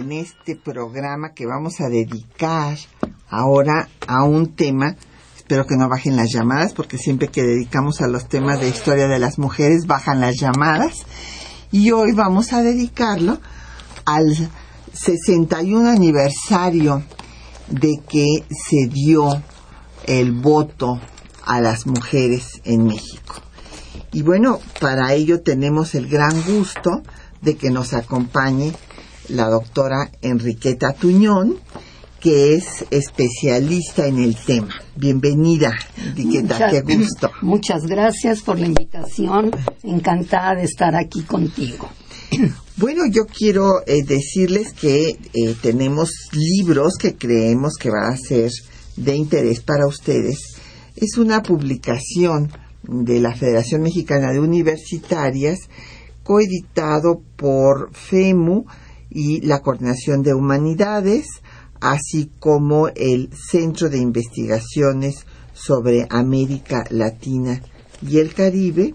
En este programa que vamos a dedicar ahora a un tema. Espero que no bajen las llamadas porque siempre que dedicamos a los temas de historia de las mujeres bajan las llamadas. Y hoy vamos a dedicarlo al 61 aniversario de que se dio el voto a las mujeres en México. Y bueno, para ello tenemos el gran gusto de que nos acompañe la doctora Enriqueta Tuñón, que es especialista en el tema. Bienvenida, Enriqueta, qué gusto. Muchas gracias por la invitación, encantada de estar aquí contigo. Bueno, yo quiero eh, decirles que eh, tenemos libros que creemos que van a ser de interés para ustedes. Es una publicación de la Federación Mexicana de Universitarias, coeditado por FEMU, y la Coordinación de Humanidades, así como el Centro de Investigaciones sobre América Latina y el Caribe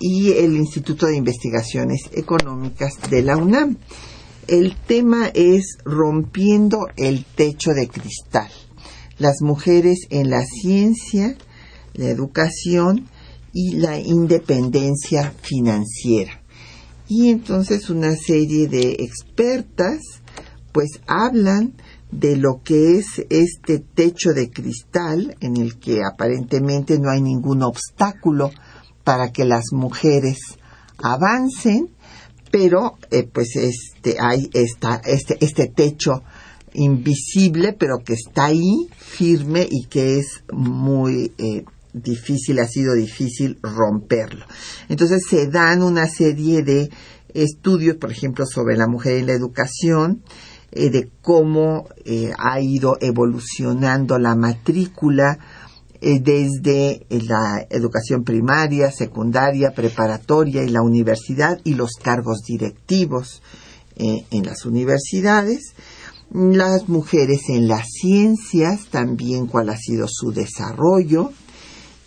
y el Instituto de Investigaciones Económicas de la UNAM. El tema es Rompiendo el techo de cristal. Las mujeres en la ciencia, la educación y la independencia financiera y entonces una serie de expertas pues hablan de lo que es este techo de cristal en el que aparentemente no hay ningún obstáculo para que las mujeres avancen, pero eh, pues este hay esta, este, este techo invisible pero que está ahí firme y que es muy eh, difícil, ha sido difícil romperlo. Entonces se dan una serie de estudios, por ejemplo, sobre la mujer en la educación, eh, de cómo eh, ha ido evolucionando la matrícula eh, desde la educación primaria, secundaria, preparatoria y la universidad y los cargos directivos en las universidades. Las mujeres en las ciencias, también cuál ha sido su desarrollo,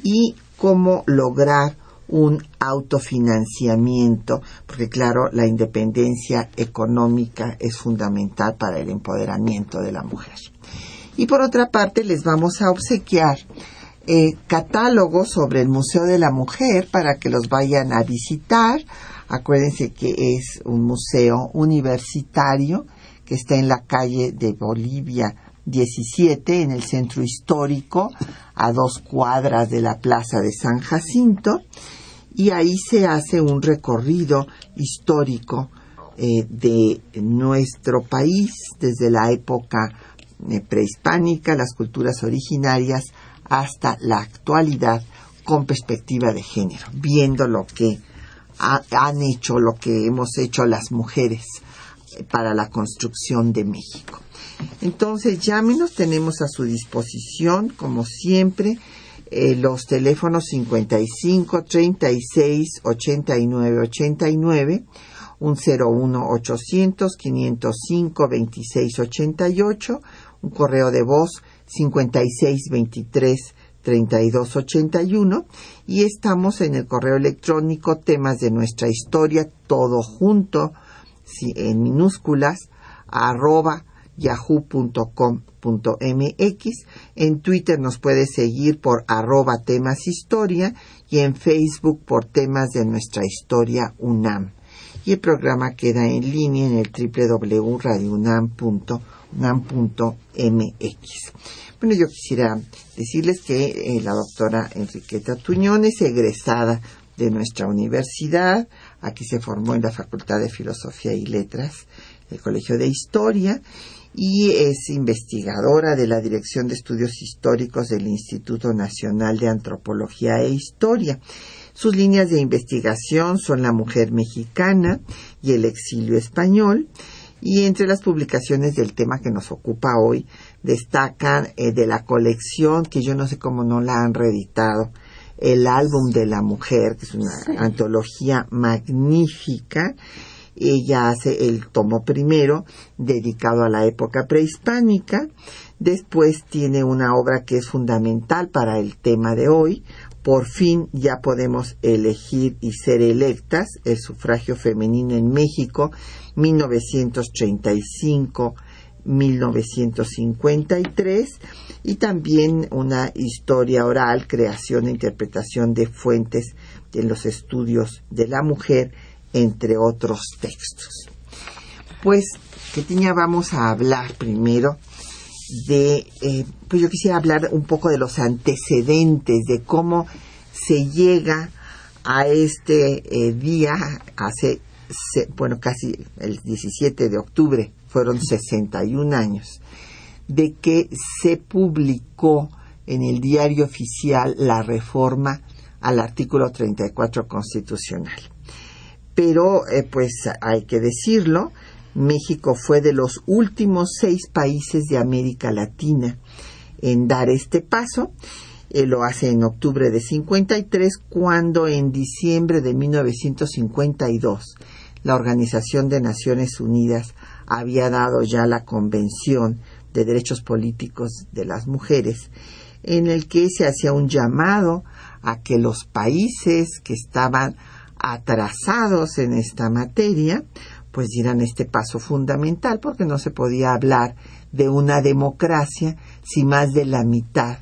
y cómo lograr un autofinanciamiento, porque claro, la independencia económica es fundamental para el empoderamiento de la mujer. Y por otra parte, les vamos a obsequiar eh, catálogos sobre el Museo de la Mujer para que los vayan a visitar. Acuérdense que es un museo universitario que está en la calle de Bolivia 17 en el centro histórico, a dos cuadras de la plaza de San Jacinto, y ahí se hace un recorrido histórico eh, de nuestro país desde la época eh, prehispánica, las culturas originarias, hasta la actualidad con perspectiva de género, viendo lo que han hecho, lo que hemos hecho las mujeres eh, para la construcción de México. Entonces, llámenos, tenemos a su disposición, como siempre, eh, los teléfonos 55 36 89 89, un 01 800 505 26 88, un correo de voz 56 23 32 81 y estamos en el correo electrónico temas de nuestra historia todo junto en minúsculas arroba yahoo.com.mx. En Twitter nos puede seguir por arroba temas historia y en Facebook por temas de nuestra historia UNAM. Y el programa queda en línea en el www.radiounam.unam.mx. Bueno, yo quisiera decirles que eh, la doctora Enriqueta Tuñón es egresada de nuestra universidad. Aquí se formó en la Facultad de Filosofía y Letras, el Colegio de Historia y es investigadora de la Dirección de Estudios Históricos del Instituto Nacional de Antropología e Historia. Sus líneas de investigación son la mujer mexicana y el exilio español, y entre las publicaciones del tema que nos ocupa hoy destacan eh, de la colección que yo no sé cómo no la han reeditado el álbum de la mujer que es una antología magnífica ella hace el tomo primero dedicado a la época prehispánica. Después tiene una obra que es fundamental para el tema de hoy. Por fin ya podemos elegir y ser electas. El sufragio femenino en México 1935 1953 y también una historia oral, creación e interpretación de fuentes en los estudios de la mujer, entre otros textos. Pues, que tenía, vamos a hablar primero de, eh, pues yo quisiera hablar un poco de los antecedentes, de cómo se llega a este eh, día hace bueno, casi el 17 de octubre, fueron 61 años, de que se publicó en el diario oficial la reforma al artículo 34 constitucional. Pero, eh, pues hay que decirlo, México fue de los últimos seis países de América Latina en dar este paso. lo hace en octubre de 53, cuando en diciembre de 1952 la Organización de Naciones Unidas había dado ya la Convención de Derechos Políticos de las Mujeres, en el que se hacía un llamado a que los países que estaban atrasados en esta materia, pues dieran este paso fundamental, porque no se podía hablar de una democracia si más de la mitad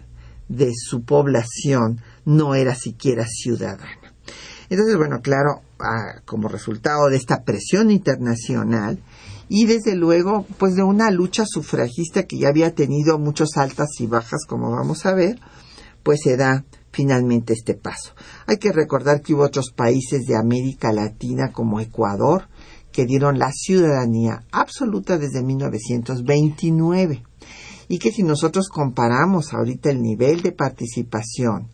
de su población no era siquiera ciudadana. Entonces, bueno, claro, como resultado de esta presión internacional y desde luego, pues de una lucha sufragista que ya había tenido muchas altas y bajas, como vamos a ver, pues se da finalmente este paso. Hay que recordar que hubo otros países de América Latina como Ecuador que dieron la ciudadanía absoluta desde 1929 y que si nosotros comparamos ahorita el nivel de participación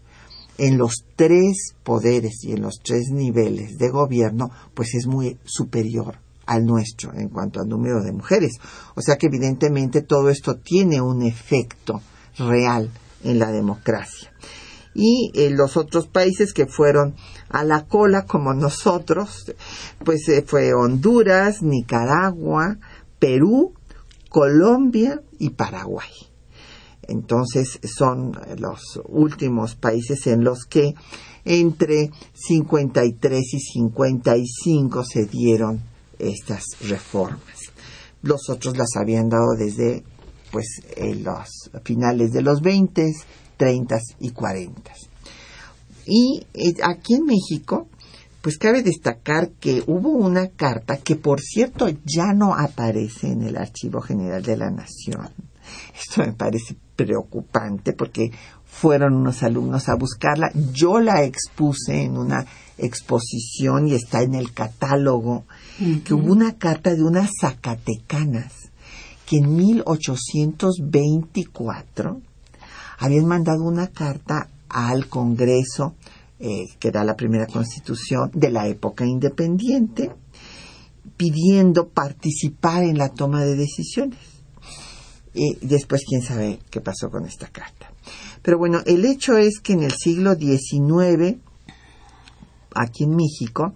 en los tres poderes y en los tres niveles de gobierno, pues es muy superior al nuestro en cuanto al número de mujeres. O sea que evidentemente todo esto tiene un efecto real en la democracia. Y en los otros países que fueron a la cola como nosotros, pues eh, fue Honduras, Nicaragua, Perú, Colombia y Paraguay. Entonces son los últimos países en los que entre 53 y 55 se dieron estas reformas. Los otros las habían dado desde pues en los finales de los 20, 30 y 40. Y eh, aquí en México, pues cabe destacar que hubo una carta que por cierto ya no aparece en el Archivo General de la Nación. Esto me parece preocupante porque fueron unos alumnos a buscarla. Yo la expuse en una exposición y está en el catálogo, que hubo una carta de unas zacatecanas que en 1824 habían mandado una carta al Congreso, eh, que era la primera constitución de la época independiente, pidiendo participar en la toma de decisiones y después quién sabe qué pasó con esta carta. Pero bueno, el hecho es que en el siglo XIX, aquí en México,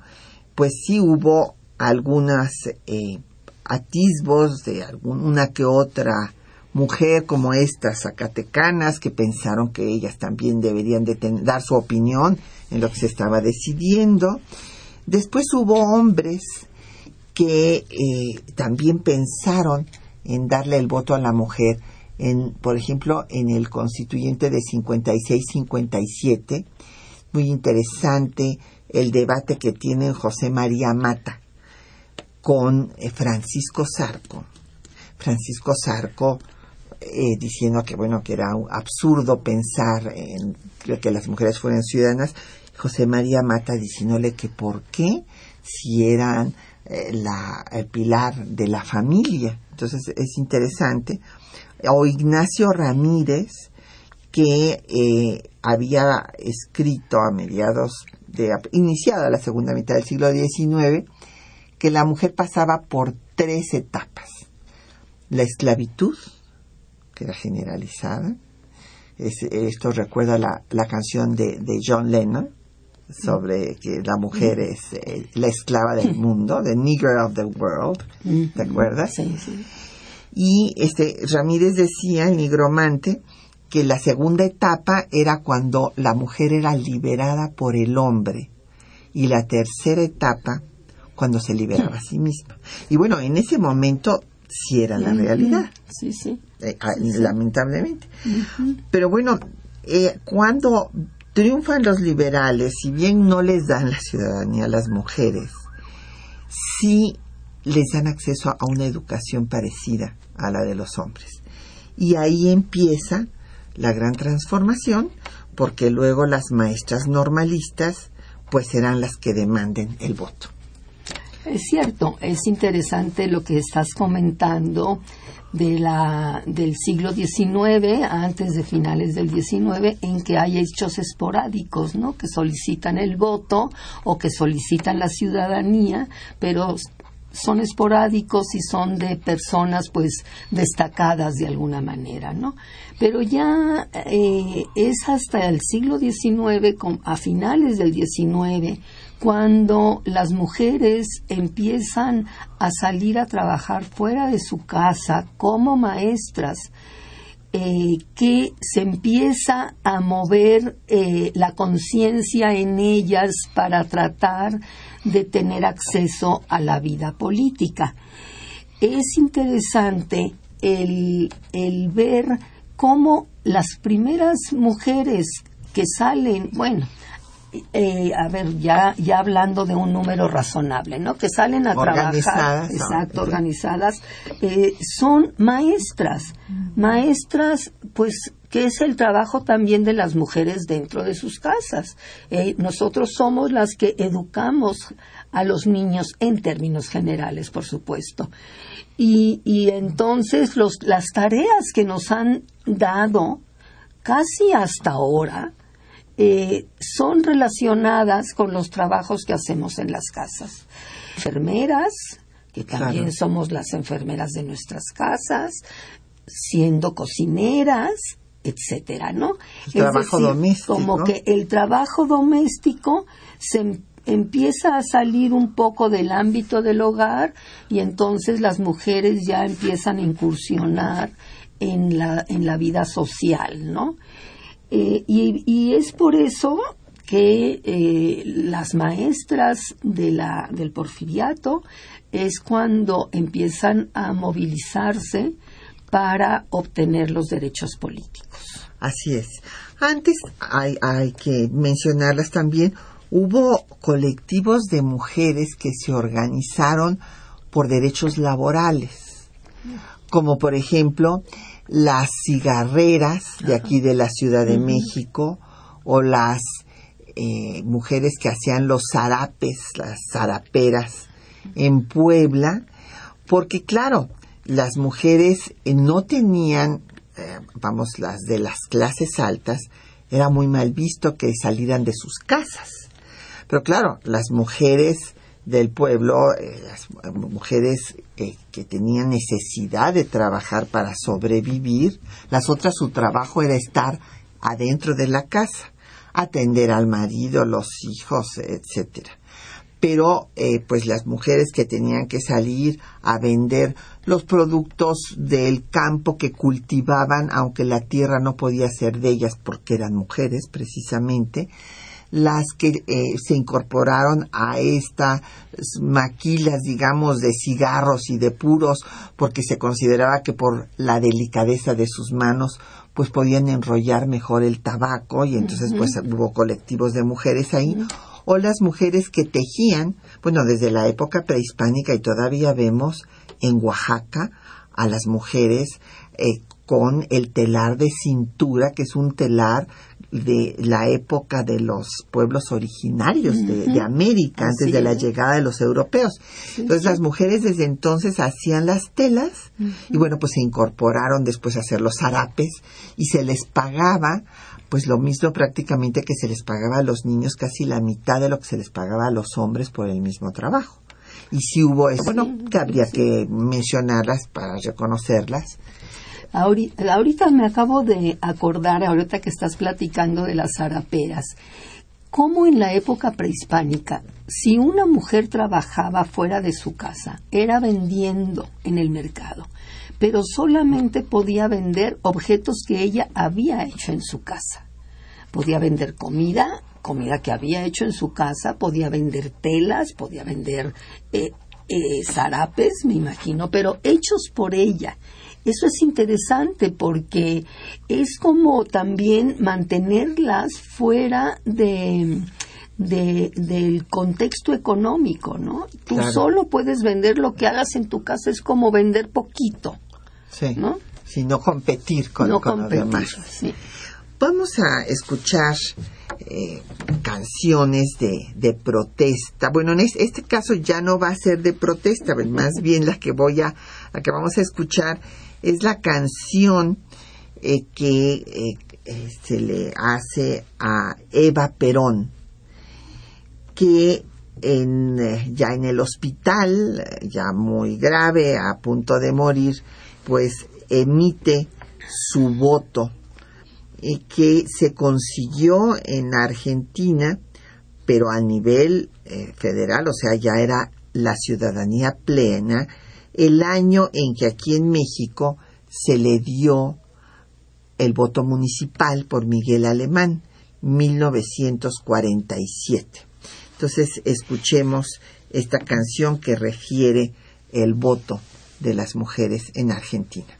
pues sí hubo algunas eh, atisbos de alguna que otra mujer como estas zacatecanas que pensaron que ellas también deberían de dar su opinión en lo que se estaba decidiendo. Después hubo hombres que eh, también pensaron en darle el voto a la mujer. En, por ejemplo, en el constituyente de 56-57, muy interesante el debate que tiene José María Mata con eh, Francisco Zarco. Francisco Zarco eh, diciendo que bueno que era absurdo pensar en que las mujeres fueran ciudadanas. José María Mata diciéndole que por qué si eran eh, la, el pilar de la familia Entonces es interesante. O Ignacio Ramírez, que eh, había escrito a mediados de, iniciada la segunda mitad del siglo XIX, que la mujer pasaba por tres etapas. La esclavitud, que era generalizada. esto recuerda la, la canción de, de, John Lennon sobre que la mujer es eh, la esclava del mundo, the nigger of the world, ¿te acuerdas? Sí, sí. Y este Ramírez decía, el nigromante, que la segunda etapa era cuando la mujer era liberada por el hombre y la tercera etapa cuando se liberaba a sí misma. Y bueno, en ese momento sí era la realidad. Sí, sí. Eh, ah, lamentablemente. Pero bueno, eh, cuando triunfan los liberales, si bien no les dan la ciudadanía a las mujeres, sí les dan acceso a una educación parecida a la de los hombres. Y ahí empieza la gran transformación, porque luego las maestras normalistas pues serán las que demanden el voto. Es cierto, es interesante lo que estás comentando de la, del siglo XIX, antes de finales del XIX, en que hay hechos esporádicos, ¿no? Que solicitan el voto o que solicitan la ciudadanía, pero son esporádicos y son de personas pues destacadas de alguna manera, ¿no? Pero ya eh, es hasta el siglo XIX, a finales del XIX, cuando las mujeres empiezan a salir a trabajar fuera de su casa como maestras, eh, que se empieza a mover eh, la conciencia en ellas para tratar de tener acceso a la vida política. Es interesante el, el ver cómo las primeras mujeres que salen, bueno, eh, a ver, ya, ya hablando de un número razonable, ¿no? Que salen a trabajar, exacto, organizadas, eh, son maestras, maestras, pues, que es el trabajo también de las mujeres dentro de sus casas. Eh, nosotros somos las que educamos a los niños en términos generales, por supuesto. Y, y entonces los, las tareas que nos han dado casi hasta ahora, eh, son relacionadas con los trabajos que hacemos en las casas. Enfermeras, que también somos las enfermeras de nuestras casas, siendo cocineras, etcétera, ¿no? El trabajo doméstico. Como que el trabajo doméstico se em, empieza a salir un poco del ámbito del hogar y entonces las mujeres ya empiezan a incursionar en la, en la vida social, ¿no? Eh, y, es por eso que eh, las maestras de la, del porfiriato es cuando empiezan a movilizarse para obtener los derechos políticos. Así es. Antes hay, hay que mencionarlas también, hubo colectivos de mujeres que se organizaron por derechos laborales, como por ejemplo las cigarreras de aquí de la Ciudad de México o las eh, mujeres que hacían los zarapes, las zaraperas en Puebla, porque claro, las mujeres eh, no tenían, eh, vamos, las de las clases altas, era muy mal visto que salieran de sus casas. Pero claro, las mujeres del pueblo, eh, las mujeres eh, que tenían necesidad de trabajar para sobrevivir, las otras su trabajo era estar adentro de la casa, atender al marido, los hijos, etcétera. Pero eh, pues las mujeres que tenían que salir a vender los productos del campo que cultivaban, aunque la tierra no podía ser de ellas porque eran mujeres precisamente, las que eh, se incorporaron a estas maquilas, digamos, de cigarros y de puros, porque se consideraba que por la delicadeza de sus manos, pues podían enrollar mejor el tabaco y entonces pues hubo colectivos de mujeres ahí. O las mujeres que tejían, bueno, desde la época prehispánica y todavía vemos en Oaxaca a las mujeres eh, con el telar de cintura, que es un telar de la época de los pueblos originarios de, América, antes de la llegada de los europeos. entonces las mujeres desde entonces hacían las telas y bueno, pues se incorporaron después a hacer los zarapes y se les pagaba pues lo mismo prácticamente que se les pagaba a los niños, casi la mitad de lo que se les pagaba a los hombres por el mismo trabajo. Y si hubo eso, bueno, que habría que mencionarlas para reconocerlas. Ahorita, me acabo de acordar, ahorita que estás platicando de las zaraperas, cómo en la época prehispánica, si una mujer trabajaba fuera de su casa, era vendiendo en el mercado, pero solamente podía vender objetos que ella había hecho en su casa. Podía vender comida, comida que había hecho en su casa, podía vender telas, podía vender eh, eh, zarapes, me imagino, pero hechos por ella. Eso es interesante porque es como también mantenerlas fuera de, del contexto económico, ¿no? Tú solo puedes vender lo que hagas en tu casa, es como vender poquito. Sí. ¿no? no competir con, no los demás. Vamos a escuchar eh, canciones de, de, protesta. Bueno, en este, caso ya no va a ser de protesta, más bien la que voy a, la que vamos a escuchar es la canción eh, que eh, eh, se le hace a Eva Perón, que en, ya en el hospital, ya muy grave, a punto de morir, pues emite su voto que se consiguió en Argentina, pero a nivel federal, o sea, ya era la ciudadanía plena, el año en que aquí en México se le dio el voto municipal por Miguel Alemán, 1947. Entonces escuchemos esta canción que refiere el voto de las mujeres en Argentina.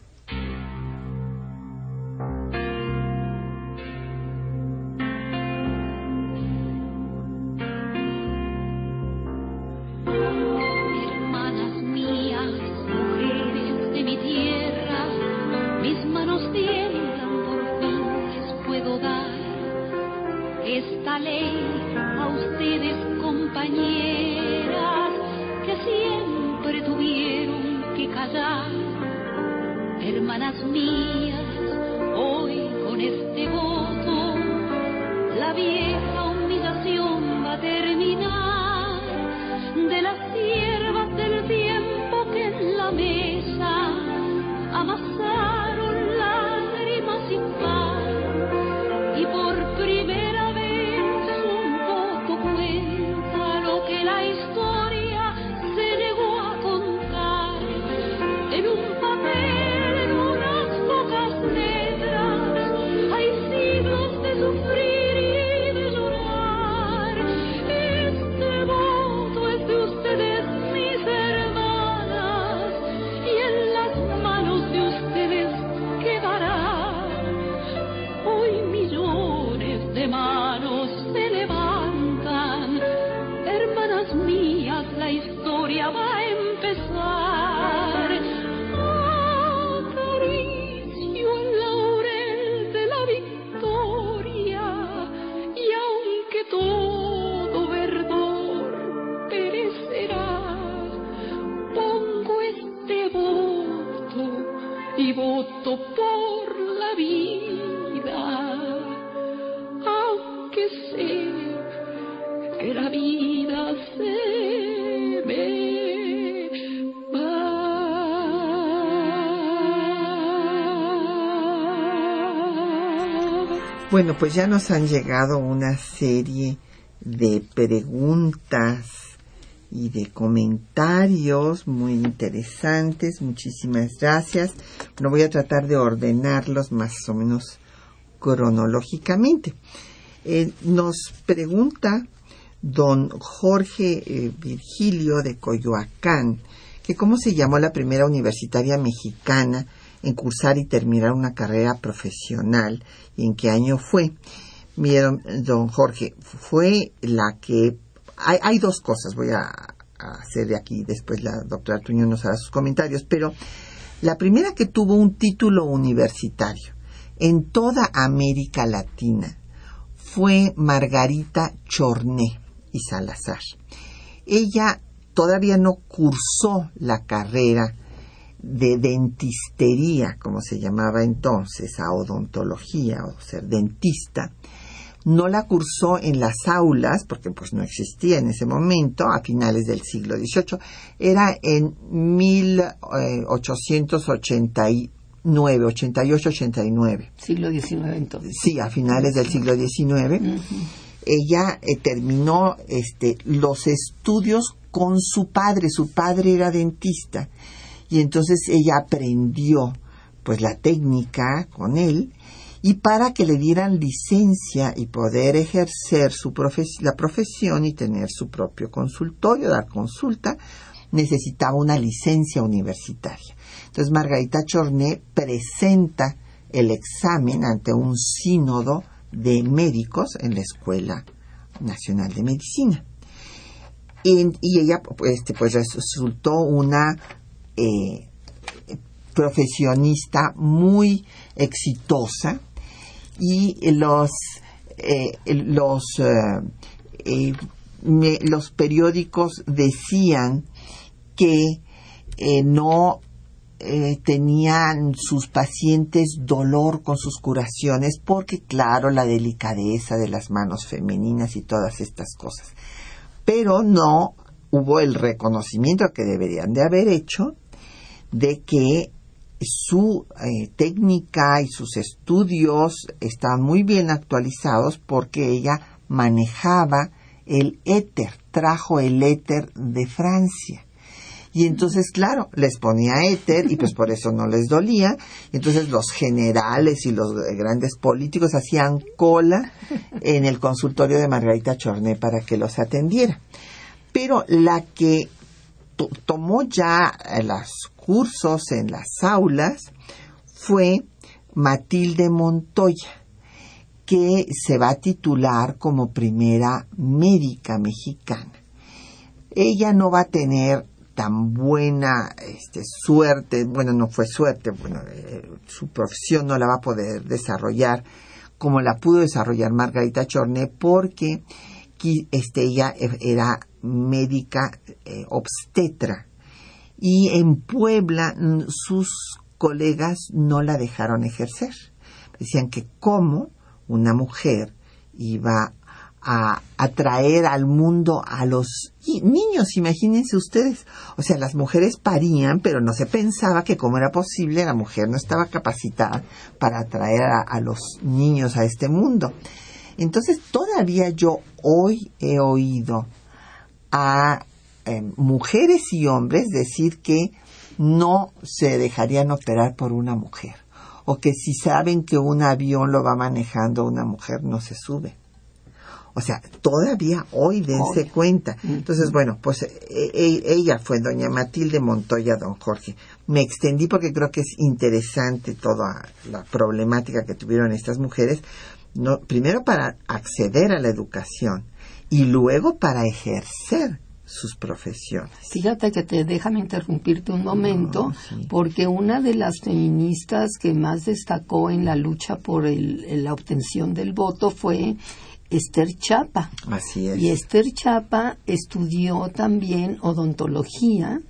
Bueno, pues ya nos han llegado una serie de preguntas y de comentarios muy interesantes. Muchísimas gracias. No voy a tratar de ordenarlos más o menos cronológicamente. Eh, nos pregunta don Jorge eh, Virgilio de Coyoacán que cómo se llamó la primera universitaria mexicana en cursar y terminar una carrera profesional y en qué año fue. Miren, don Jorge, fue la que... Hay, dos cosas, voy a, hacer de aquí, después la doctora Tuño nos hará sus comentarios, pero la primera que tuvo un título universitario en toda América Latina fue Margarita Chorné y Salazar. Ella todavía no cursó la carrera de dentistería, como se llamaba entonces, a odontología o ser dentista, no la cursó en las aulas, porque pues no existía en ese momento, a finales del siglo XVIII, era en 1889, 88, 89. Siglo XIX entonces. Sí, a finales del siglo XIX. Ella eh, terminó este, los estudios con su padre, su padre era dentista, y entonces ella aprendió pues la técnica con él y para que le dieran licencia y poder ejercer su la profesión y tener su propio consultorio, dar consulta, necesitaba una licencia universitaria. Entonces Margarita Chorné presenta el examen ante un sínodo de médicos en la Escuela Nacional de Medicina. Y, ella este, pues resultó una eh, profesionista muy exitosa, y los eh, los eh, eh, los periódicos decían que no tenían sus pacientes dolor con sus curaciones porque claro la delicadeza de las manos femeninas y todas estas cosas. Pero no hubo el reconocimiento que deberían de haber hecho de que su eh, técnica y sus estudios están muy bien actualizados porque ella manejaba el éter, trajo el éter de Francia. Y entonces, claro, les ponía éter y pues por eso no les dolía. Entonces los generales y los grandes políticos hacían cola en el consultorio de Margarita Chorné para que los atendiera. Pero la que tomó ya las cursos en las aulas fue Matilde Montoya, que se va a titular como primera médica mexicana. Ella no va a tener tan buena este, suerte, bueno, no fue suerte, bueno, eh, su profesión no la va a poder desarrollar como la pudo desarrollar Margarita Chorné porque este, ella era médica eh, obstetra y en Puebla mm, sus colegas no la dejaron ejercer. Decían que cómo una mujer iba a atraer al mundo a los niños, imagínense ustedes. O sea, las mujeres parían, pero no se pensaba que cómo era posible, la mujer no estaba capacitada para atraer a los niños a este mundo. Entonces, todavía yo hoy he oído a eh, mujeres y hombres decir que no se dejarían operar por una mujer o que si saben que un avión lo va manejando una mujer no se sube. O sea, todavía hoy dense cuenta. Entonces, bueno, pues e, e, ella fue doña Matilde Montoya, don Jorge. Me extendí porque creo que es interesante toda la problemática que tuvieron estas mujeres, no, primero para acceder a la educación y luego para ejercer sus profesiones. Fíjate que te déjame interrumpirte un momento, porque una de las feministas que más destacó en la lucha por la obtención del voto fue Esther Chapa. Así es. Y Esther Chapa estudió también odontología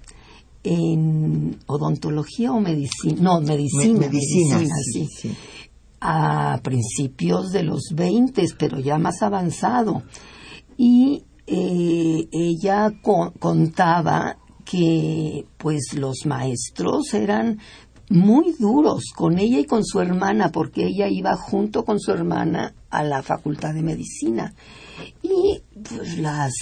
en odontología o medicina, no, medicina, medicina, sí, sí, a principios de los 20, pero ya más avanzado. Y eh, ella contaba que pues los maestros eran muy duros con ella y con su hermana, porque ella iba junto con su hermana a la facultad de medicina. Y pues las,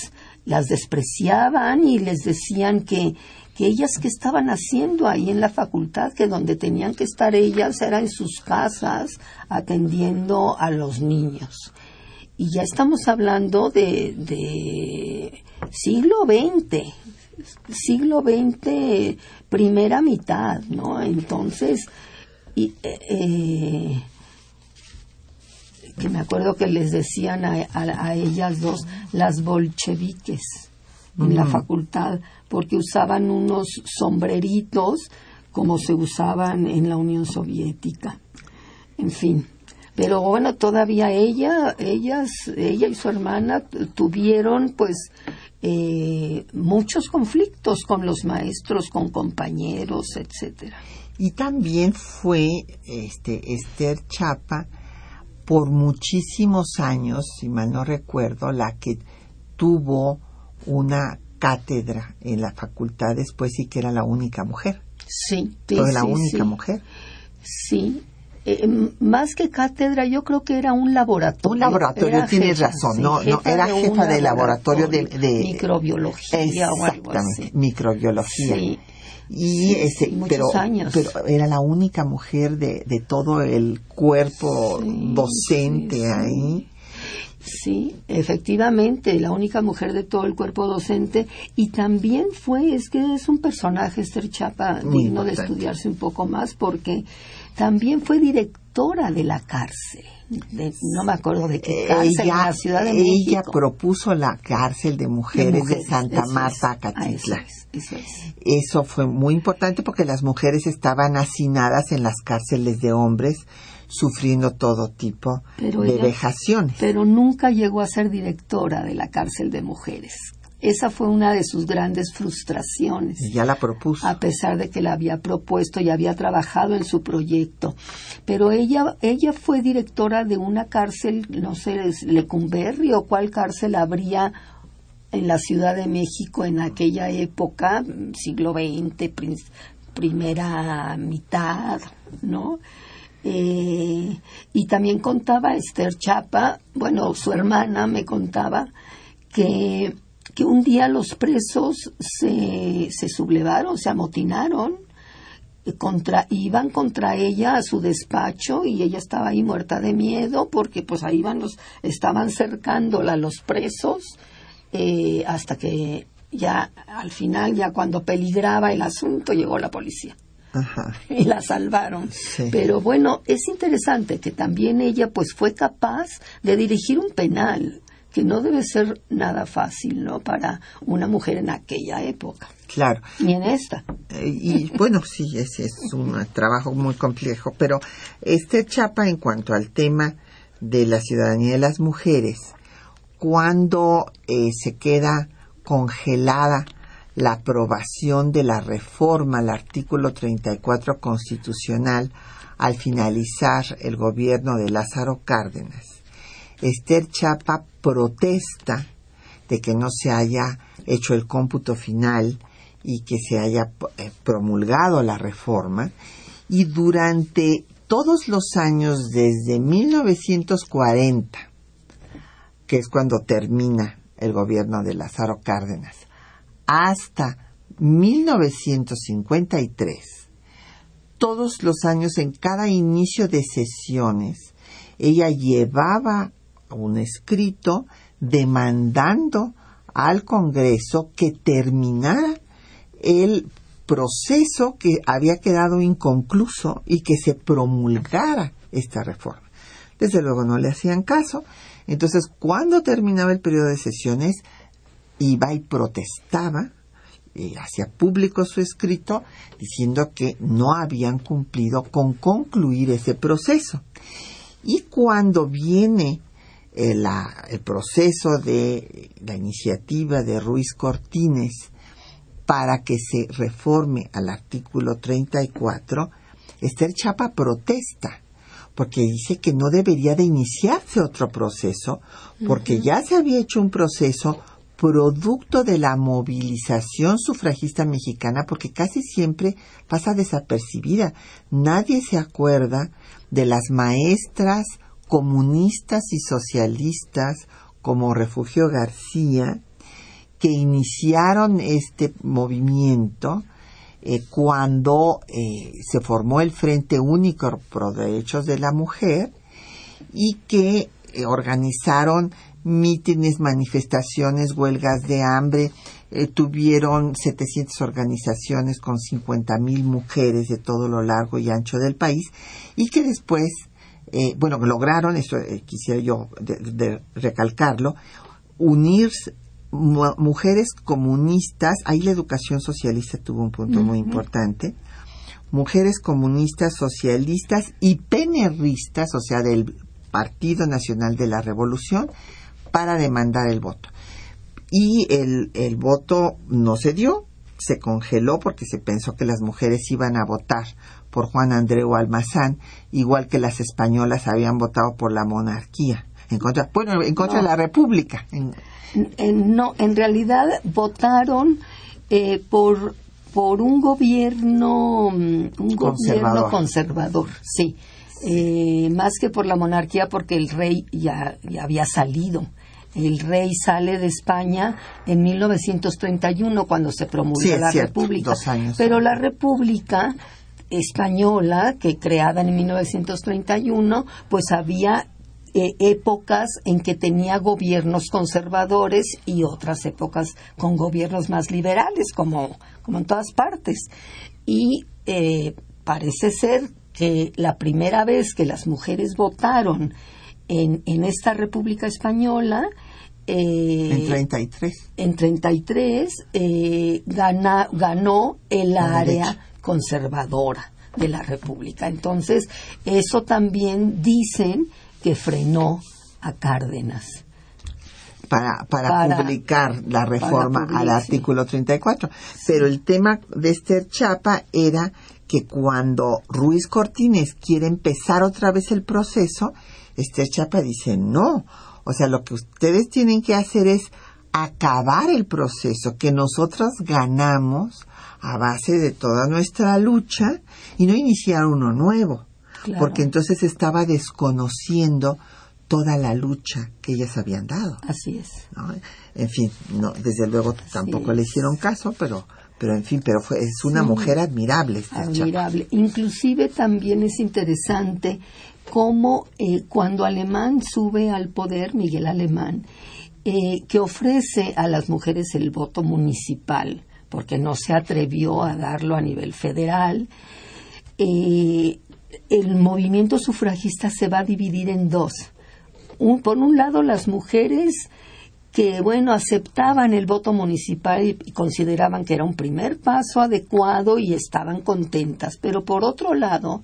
las despreciaban y les decían que, que ellas que estaban haciendo ahí en la facultad, que donde tenían que estar ellas era en sus casas atendiendo a los niños y ya estamos hablando de, de siglo XX, siglo XX, primera mitad, ¿no? Entonces, y, eh, eh, que me acuerdo que les decían a, a, ellas dos las bolcheviques en la facultad, porque usaban unos sombreritos como se usaban en la Unión Soviética. En fin, Pero bueno, todavía ella, ellas, ella y su hermana tuvieron pues eh, muchos conflictos con los maestros, con compañeros, etcétera. Y también fue este Esther Chapa por muchísimos años, si mal no recuerdo, la que tuvo una cátedra en la facultad después sí que era la única mujer. Sí, Fue la única mujer. Sí, eh, más que cátedra, yo creo que era un laboratorio. Un laboratorio, tienes razón, no, no, era jefa de laboratorio, de, microbiología o algo así. microbiología. Sí. Y ese, pero, años. pero era la única mujer de, de todo el cuerpo docente ahí. Sí, efectivamente, la única mujer de todo el cuerpo docente y también fue, es que es un personaje, Esther Chapa, digno de estudiarse un poco más porque también fue directora de la cárcel. no me acuerdo de qué cárcel en la Ciudad de ella propuso la cárcel de mujeres de, Santa Marta, Catitla. eso, eso fue muy importante porque las mujeres estaban hacinadas en las cárceles de hombres sufriendo todo tipo de vejaciones. Pero nunca llegó a ser directora de la cárcel de mujeres. Esa fue una de sus grandes frustraciones. Y ya la propuso. A pesar de que la había propuesto y había trabajado en su proyecto. Pero ella, ella fue directora de una cárcel, no sé, Lecumberri o cuál cárcel habría en la Ciudad de México en aquella época, siglo XX, primera mitad, ¿no? Eh, y también contaba Esther Chapa, bueno, su hermana me contaba que, que un día los presos se, se sublevaron, se amotinaron, contra, iban contra ella a su despacho y ella estaba ahí muerta de miedo porque pues ahí iban los, estaban cercándola los presos eh, hasta que ya al final, ya cuando peligraba el asunto, llegó la policía. y la salvaron. Pero bueno, es interesante que también ella pues fue capaz de dirigir un penal, que no debe ser nada fácil, ¿no? Para una mujer en aquella época. Claro. Ni en esta. Eh, y bueno, sí, ese es un trabajo muy complejo, pero este chapa en cuanto al tema de la ciudadanía de las mujeres, cuando eh, se queda congelada la aprobación de la reforma al artículo 34 constitucional al finalizar el gobierno de Lázaro Cárdenas. Esther Chapa protesta de que no se haya hecho el cómputo final y que se haya eh, promulgado la reforma. Y durante todos los años desde 1940, que es cuando termina el gobierno de Lázaro Cárdenas, hasta 1953, todos los años en cada inicio de sesiones, ella llevaba un escrito demandando al Congreso que terminara el proceso que había quedado inconcluso y que se promulgara esta reforma. Desde luego no le hacían caso. Entonces, cuando terminaba el periodo de sesiones, iba y protestaba, y hacía público su escrito diciendo que no habían cumplido con concluir ese proceso. Y cuando viene el, el proceso de la iniciativa de Ruiz Cortines para que se reforme al artículo 34, Esther Chapa protesta porque dice que no debería de iniciarse otro proceso porque ya se había hecho un proceso producto de la movilización sufragista mexicana, porque casi siempre pasa desapercibida. Nadie se acuerda de las maestras comunistas y socialistas como Refugio García, que iniciaron este movimiento eh, cuando eh, se formó el Frente Único por Derechos de la Mujer y que eh, organizaron mítines, manifestaciones, huelgas de hambre. Tuvieron 700 organizaciones con 50 mil mujeres de todo lo largo y ancho del país y que después, eh, bueno, lograron, eso eh, quisiera yo de, recalcarlo, unir mujeres comunistas, ahí la educación socialista tuvo un punto muy importante, mujeres comunistas, socialistas y penerristas, o sea, del Partido Nacional de la Revolución, para demandar el voto. Y el, el voto no se dio, se congeló porque se pensó que las mujeres iban a votar por Juan Andreu Almazán, igual que las españolas habían votado por la monarquía, en contra, bueno, en contra de la república. no, en realidad votaron eh, por por un gobierno mm, un conservador. gobierno conservador, sí. Eh, más que por la monarquía porque el rey ya, ya había salido el rey sale de España en 1931 cuando se promulga la República. Pero la República española, que creada en 1931, pues había eh, épocas en que tenía gobiernos conservadores y otras épocas con gobiernos más liberales, como, como en todas partes. Y eh, parece ser que la primera vez que las mujeres votaron en, en esta República Española, eh, en 33. En 33 eh, ganó el área conservadora de la República. Entonces, eso también dicen que frenó a Cárdenas. Para, para, publicar la reforma al artículo 34. Pero el tema de Esther Chapa era que cuando Ruiz Cortines quiere empezar otra vez el proceso, Esther Chapa dice, no, o sea, lo que ustedes tienen que hacer es acabar el proceso que nosotros ganamos a base de toda nuestra lucha y no iniciar uno nuevo. Porque entonces estaba desconociendo toda la lucha que ellas habían dado. Así es. En fin, no, desde luego tampoco le hicieron caso, pero pero en fin, pero fue, es una mujer admirable. Admirable. Inclusive también es interesante cómo eh, cuando Alemán sube al poder, Miguel Alemán, eh, que ofrece a las mujeres el voto municipal, porque no se atrevió a darlo a nivel federal, eh, el movimiento sufragista se va a dividir en dos. por un lado, las mujeres que, bueno, aceptaban el voto municipal y, consideraban que era un primer paso adecuado y estaban contentas. Pero por otro lado,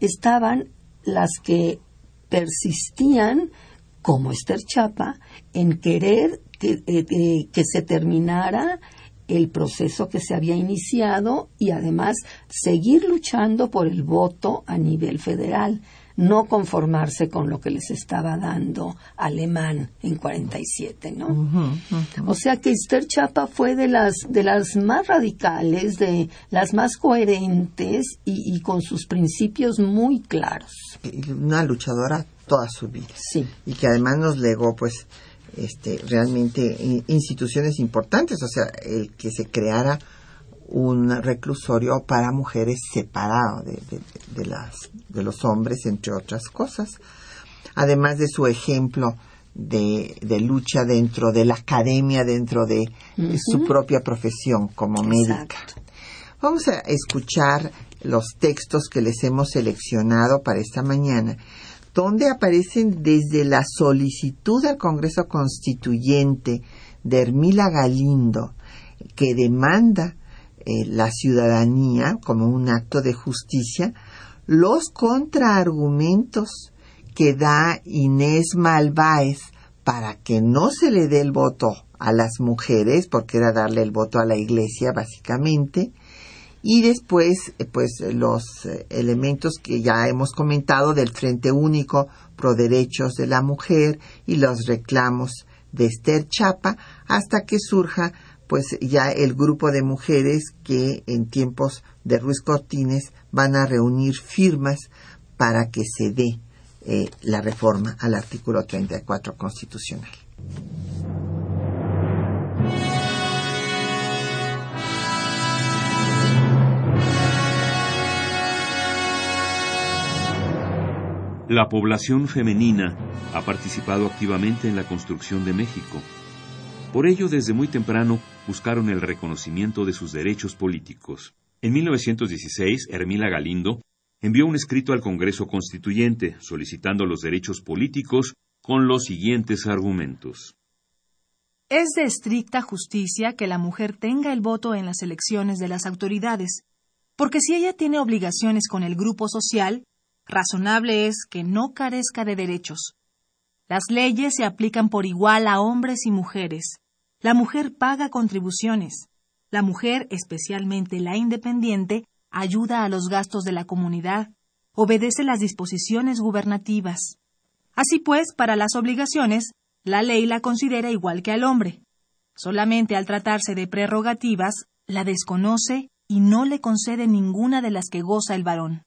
estaban las que persistían, como Esther Chapa, en querer que, eh, que se terminara el proceso que se había iniciado y además seguir luchando por el voto a nivel federal no conformarse con lo que les estaba dando Alemán en 47, ¿no? O sea que Esther Chapa fue de las de las más radicales, de las más coherentes y, con sus principios muy claros. Una luchadora toda su vida. Sí. Y que además nos legó, pues, este, realmente instituciones importantes, o sea, el que se creara un reclusorio para mujeres separado de, de, las, de los hombres, entre otras cosas. Además de su ejemplo de, de lucha dentro de la academia, dentro de su propia profesión como médica. Vamos a escuchar los textos que les hemos seleccionado para esta mañana, donde aparecen desde la solicitud al Congreso Constituyente de Hermila Galindo, que demanda eh, la ciudadanía como un acto de justicia, los contraargumentos que da Inés Malváez para que no se le dé el voto a las mujeres, porque era darle el voto a la iglesia básicamente, y después eh, pues los eh, elementos que ya hemos comentado del Frente Único pro derechos de la mujer y los reclamos de Esther Chapa hasta que surja pues ya el grupo de mujeres que en tiempos de Ruiz Cortines van a reunir firmas para que se dé eh, la reforma al artículo 34 constitucional. La población femenina ha participado activamente en la construcción de México por ello, desde muy temprano buscaron el reconocimiento de sus derechos políticos. En 1916, Hermila Galindo envió un escrito al Congreso Constituyente solicitando los derechos políticos con los siguientes argumentos. Es de estricta justicia que la mujer tenga el voto en las elecciones de las autoridades, Porque si ella tiene obligaciones con el grupo social, razonable es que no carezca de derechos. Las leyes se aplican por igual a hombres y mujeres. La mujer paga contribuciones. La mujer, especialmente la independiente, ayuda a los gastos de la comunidad, obedece las disposiciones gubernativas. Así pues, para las obligaciones, la ley la considera igual que al hombre. Solamente al tratarse de prerrogativas, la desconoce y no le concede ninguna de las que goza el varón.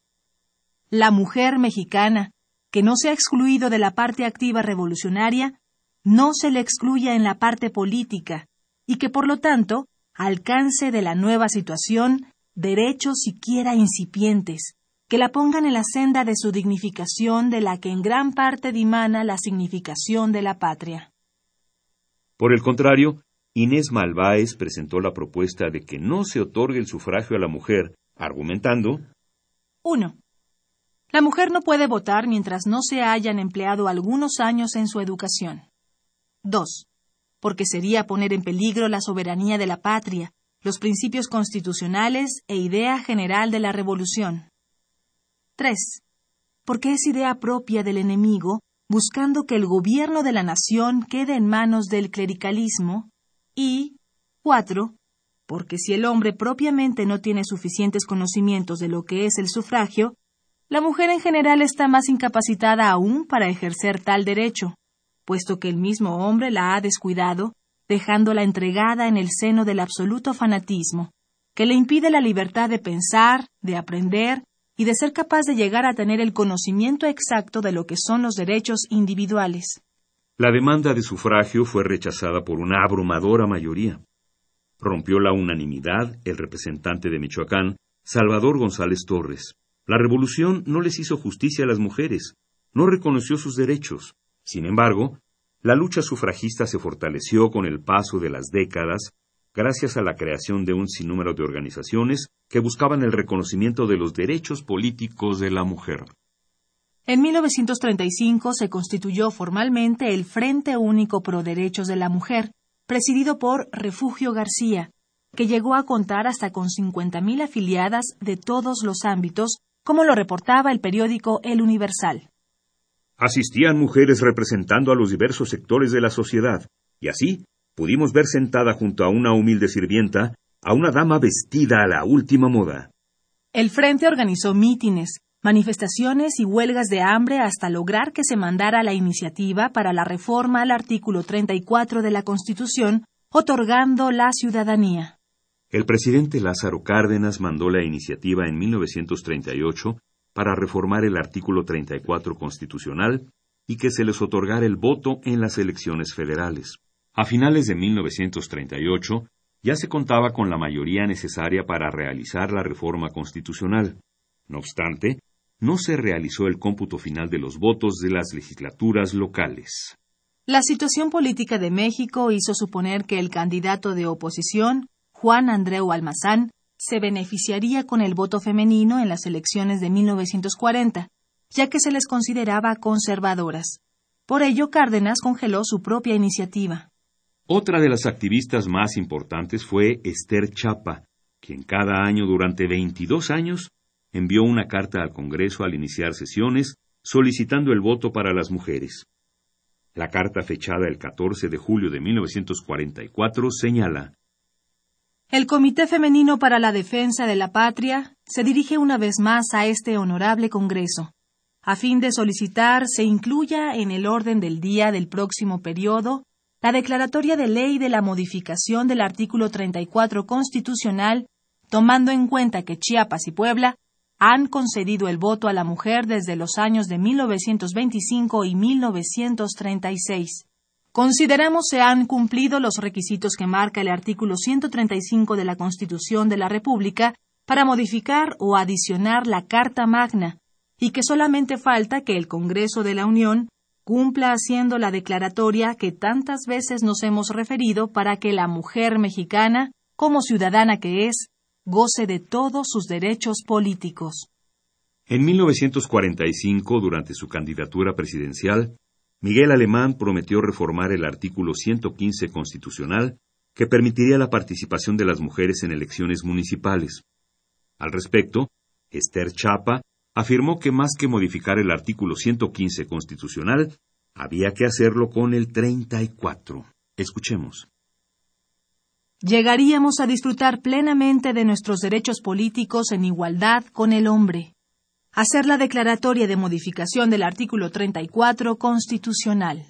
La mujer mexicana, que no se ha excluido de la parte activa revolucionaria, no se le excluya en la parte política, y que por lo tanto alcance de la nueva situación derechos siquiera incipientes, que la pongan en la senda de su dignificación de la que en gran parte dimana la significación de la patria. Por el contrario, Inés Malváez presentó la propuesta de que no se otorgue el sufragio a la mujer, argumentando 1. La mujer no puede votar mientras no se hayan empleado algunos años en su educación. 2. Porque sería poner en peligro la soberanía de la patria, los principios constitucionales e idea general de la revolución. 3. Porque es idea propia del enemigo, buscando que el gobierno de la nación quede en manos del clericalismo. Y 4. Porque si el hombre propiamente no tiene suficientes conocimientos de lo que es el sufragio, la mujer en general está más incapacitada aún para ejercer tal derecho, puesto que el mismo hombre la ha descuidado dejándola entregada en el seno del absoluto fanatismo, que le impide la libertad de pensar, de aprender y de ser capaz de llegar a tener el conocimiento exacto de lo que son los derechos individuales. La demanda de sufragio fue rechazada por una abrumadora mayoría. Rompió la unanimidad el representante de Michoacán, Salvador González Torres. La revolución no les hizo justicia a las mujeres, no reconoció sus derechos. Sin embargo, la lucha sufragista se fortaleció con el paso de las décadas gracias a la creación de un sinnúmero de organizaciones que buscaban el reconocimiento de los derechos políticos de la mujer. En 1935 se constituyó formalmente el Frente Único Pro Derechos de la Mujer, presidido por Refugio García, que llegó a contar hasta con 50.000 afiliadas de todos los ámbitos, como lo reportaba el periódico El Universal. Asistían mujeres representando a los diversos sectores de la sociedad, y así pudimos ver sentada junto a una humilde sirvienta a una dama vestida a la última moda. El Frente organizó mítines, manifestaciones y huelgas de hambre hasta lograr que se mandara la iniciativa para la reforma al artículo 34 de la Constitución, otorgando la ciudadanía. El presidente Lázaro Cárdenas mandó la iniciativa en 1938 para reformar el artículo 34 constitucional y que se les otorgara el voto en las elecciones federales. A finales de 1938 ya se contaba con la mayoría necesaria para realizar la reforma constitucional. No obstante, no se realizó el cómputo final de los votos de las legislaturas locales. La situación política de México hizo suponer que el candidato de oposición, Juan Andreu Almazán, se beneficiaría con el voto femenino en las elecciones de 1940, ya que se les consideraba conservadoras. Por ello, Cárdenas congeló su propia iniciativa. Otra de las activistas más importantes fue Esther Chapa, quien cada año durante 22 años envió una carta al Congreso al iniciar sesiones solicitando el voto para las mujeres. La carta fechada el 14 de julio de 1944 señala el Comité Femenino para la Defensa de la Patria se dirige una vez más a este honorable Congreso, a fin de solicitar se incluya en el orden del día del próximo periodo la declaratoria de ley de la modificación del artículo 34 constitucional, tomando en cuenta que Chiapas y Puebla han concedido el voto a la mujer desde los años de 1925 y 1936. Consideramos se han cumplido los requisitos que marca el artículo 135 de la Constitución de la República para modificar o adicionar la Carta Magna, y que solamente falta que el Congreso de la Unión cumpla haciendo la declaratoria que tantas veces nos hemos referido para que la mujer mexicana, como ciudadana que es, goce de todos sus derechos políticos. En 1945, durante su candidatura presidencial, Miguel Alemán prometió reformar el artículo 115 constitucional que permitiría la participación de las mujeres en elecciones municipales. Al respecto, Esther Chapa afirmó que más que modificar el artículo 115 constitucional, había que hacerlo con el 34. Escuchemos. Llegaríamos a disfrutar plenamente de nuestros derechos políticos en igualdad con el hombre. Hacer la declaratoria de modificación del artículo 34 constitucional.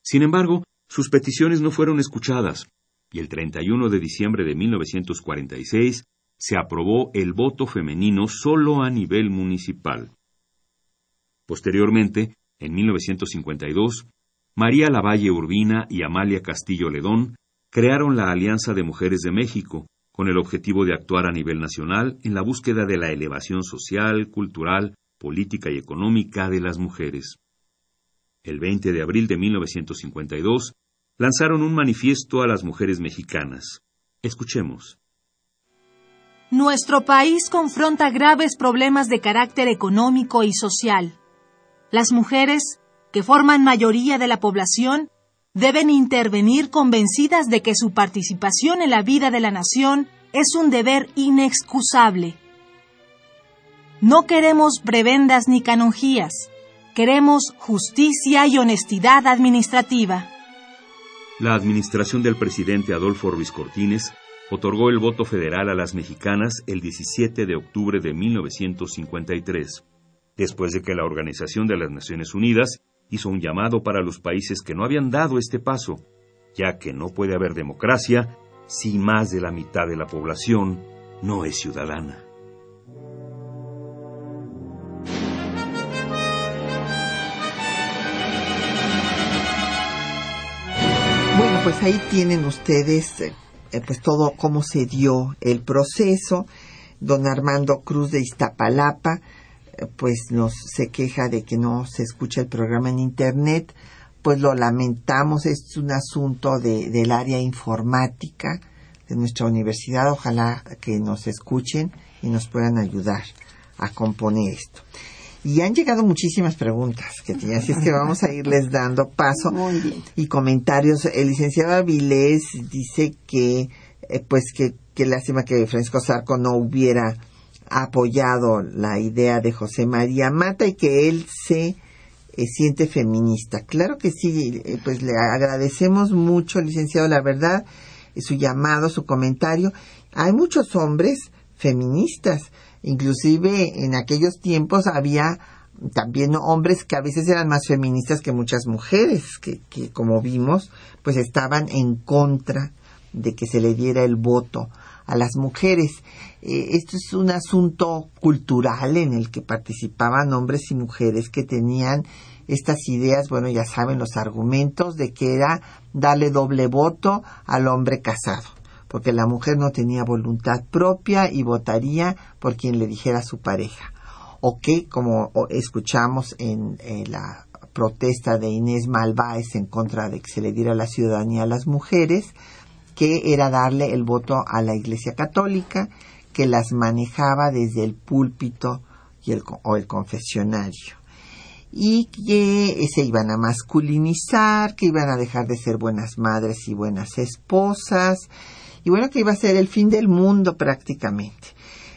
Sin embargo, sus peticiones no fueron escuchadas, y el 31 de diciembre de 1946 se aprobó el voto femenino solo a nivel municipal. Posteriormente, en 1952, María Lavalle Urbina y Amalia Castillo Ledón crearon la Alianza de Mujeres de México, con el objetivo de actuar a nivel nacional en la búsqueda de la elevación social, cultural, política y económica de las mujeres. El 20 de abril de 1952 lanzaron un manifiesto a las mujeres mexicanas. Escuchemos. Nuestro país confronta graves problemas de carácter económico y social. Las mujeres, que forman mayoría de la población, deben intervenir convencidas de que su participación en la vida de la nación es un deber inexcusable. No queremos prebendas ni canonjías, queremos justicia y honestidad administrativa. La administración del presidente Adolfo Ruiz Cortines otorgó el voto federal a las mexicanas el 17 de octubre de 1953, después de que la Organización de las Naciones Unidas hizo un llamado para los países que no habían dado este paso, ya que no puede haber democracia si más de la mitad de la población no es ciudadana. Bueno, pues ahí tienen ustedes eh, eh, pues todo cómo se dio el proceso. Don Armando Cruz de Iztapalapa, pues nos se queja de que no se escucha el programa en internet, pues lo lamentamos, es un asunto de, del área informática de nuestra universidad, ojalá que nos escuchen y nos puedan ayudar a componer esto. Y han llegado muchísimas preguntas, que así es que vamos a irles dando paso y comentarios. El licenciado Avilés dice que, eh, pues que, que lástima que Francisco Sarco no hubiera apoyado la idea de José María Mata y que él se eh, siente feminista. Claro que sí, eh, pues le agradecemos mucho, licenciado, la verdad, su llamado, su comentario. Hay muchos hombres feministas Inclusive en aquellos tiempos había también hombres que a veces eran más feministas que muchas mujeres, que, que como vimos, pues estaban en contra de que se le diera el voto a las mujeres. Eh, esto es un asunto cultural en el que participaban hombres y mujeres que tenían estas ideas, bueno, ya saben los argumentos de que era darle doble voto al hombre casado porque la mujer no tenía voluntad propia y votaría por quien le dijera a su pareja. O que, como escuchamos en, la protesta de Inés Malváez en contra de que se le diera la ciudadanía a las mujeres, que era darle el voto a la Iglesia Católica, que las manejaba desde el púlpito y el, o el confesionario. Y que se iban a masculinizar, que iban a dejar de ser buenas madres y buenas esposas, y bueno, que iba a ser el fin del mundo prácticamente.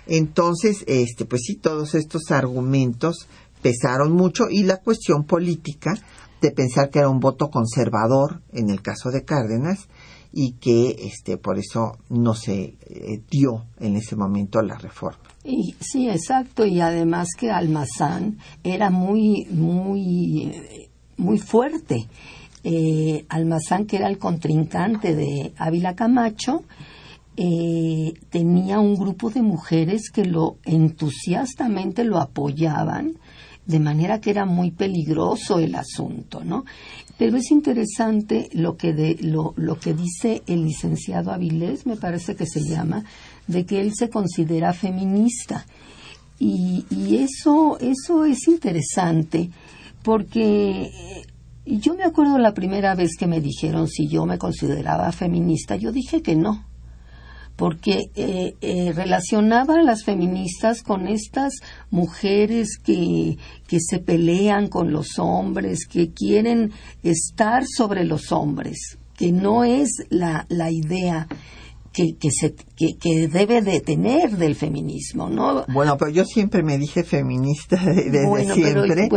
Entonces, este, pues sí, todos estos argumentos pesaron mucho y la cuestión política de pensar que era un voto conservador en el caso de Cárdenas y que este por eso no se eh, dio en ese momento la reforma. Y, sí, exacto, y además que Almazán era muy muy muy fuerte eh, Almazán, que era el contrincante de Ávila Camacho, eh, tenía un grupo de mujeres que lo entusiastamente lo apoyaban, de manera que era muy peligroso el asunto, ¿no? Pero es interesante lo que, de, lo, lo que dice el licenciado Avilés, me parece que se llama, de que él se considera feminista. Y, y eso, eso es interesante porque yo me acuerdo la primera vez que me dijeron si yo me consideraba feminista, yo dije que no, porque eh, eh, relacionaba a las feministas con estas mujeres que, que se pelean con los hombres, que quieren estar sobre los hombres, que no es la, la idea que, que, se, que, debe de tener del feminismo, ¿no? Bueno, pero yo siempre me dije feminista desde siempre.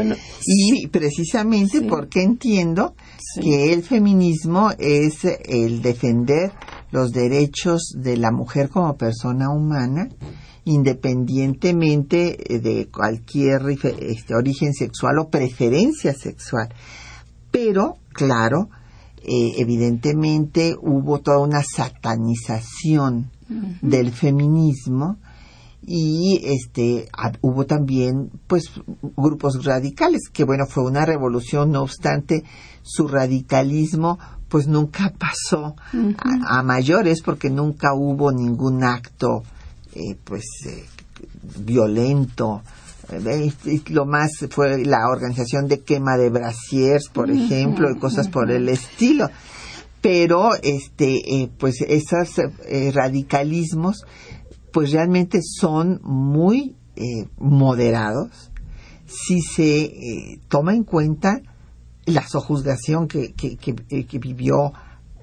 y precisamente porque entiendo que el feminismo es el defender los derechos de la mujer como persona humana independientemente de cualquier este, origen sexual o preferencia sexual. Pero, claro, eh, evidentemente hubo toda una satanización del feminismo y este hubo también pues grupos radicales que bueno fue una revolución no obstante su radicalismo pues nunca pasó a, mayores porque nunca hubo ningún acto eh, pues eh, violento. Lo más fue la organización de quema de brasiers, por ejemplo, y cosas por el estilo. Pero, este, eh, pues esos eh, radicalismos, pues realmente son muy eh, moderados. Si se toma en cuenta la sojuzgación que, que, que vivió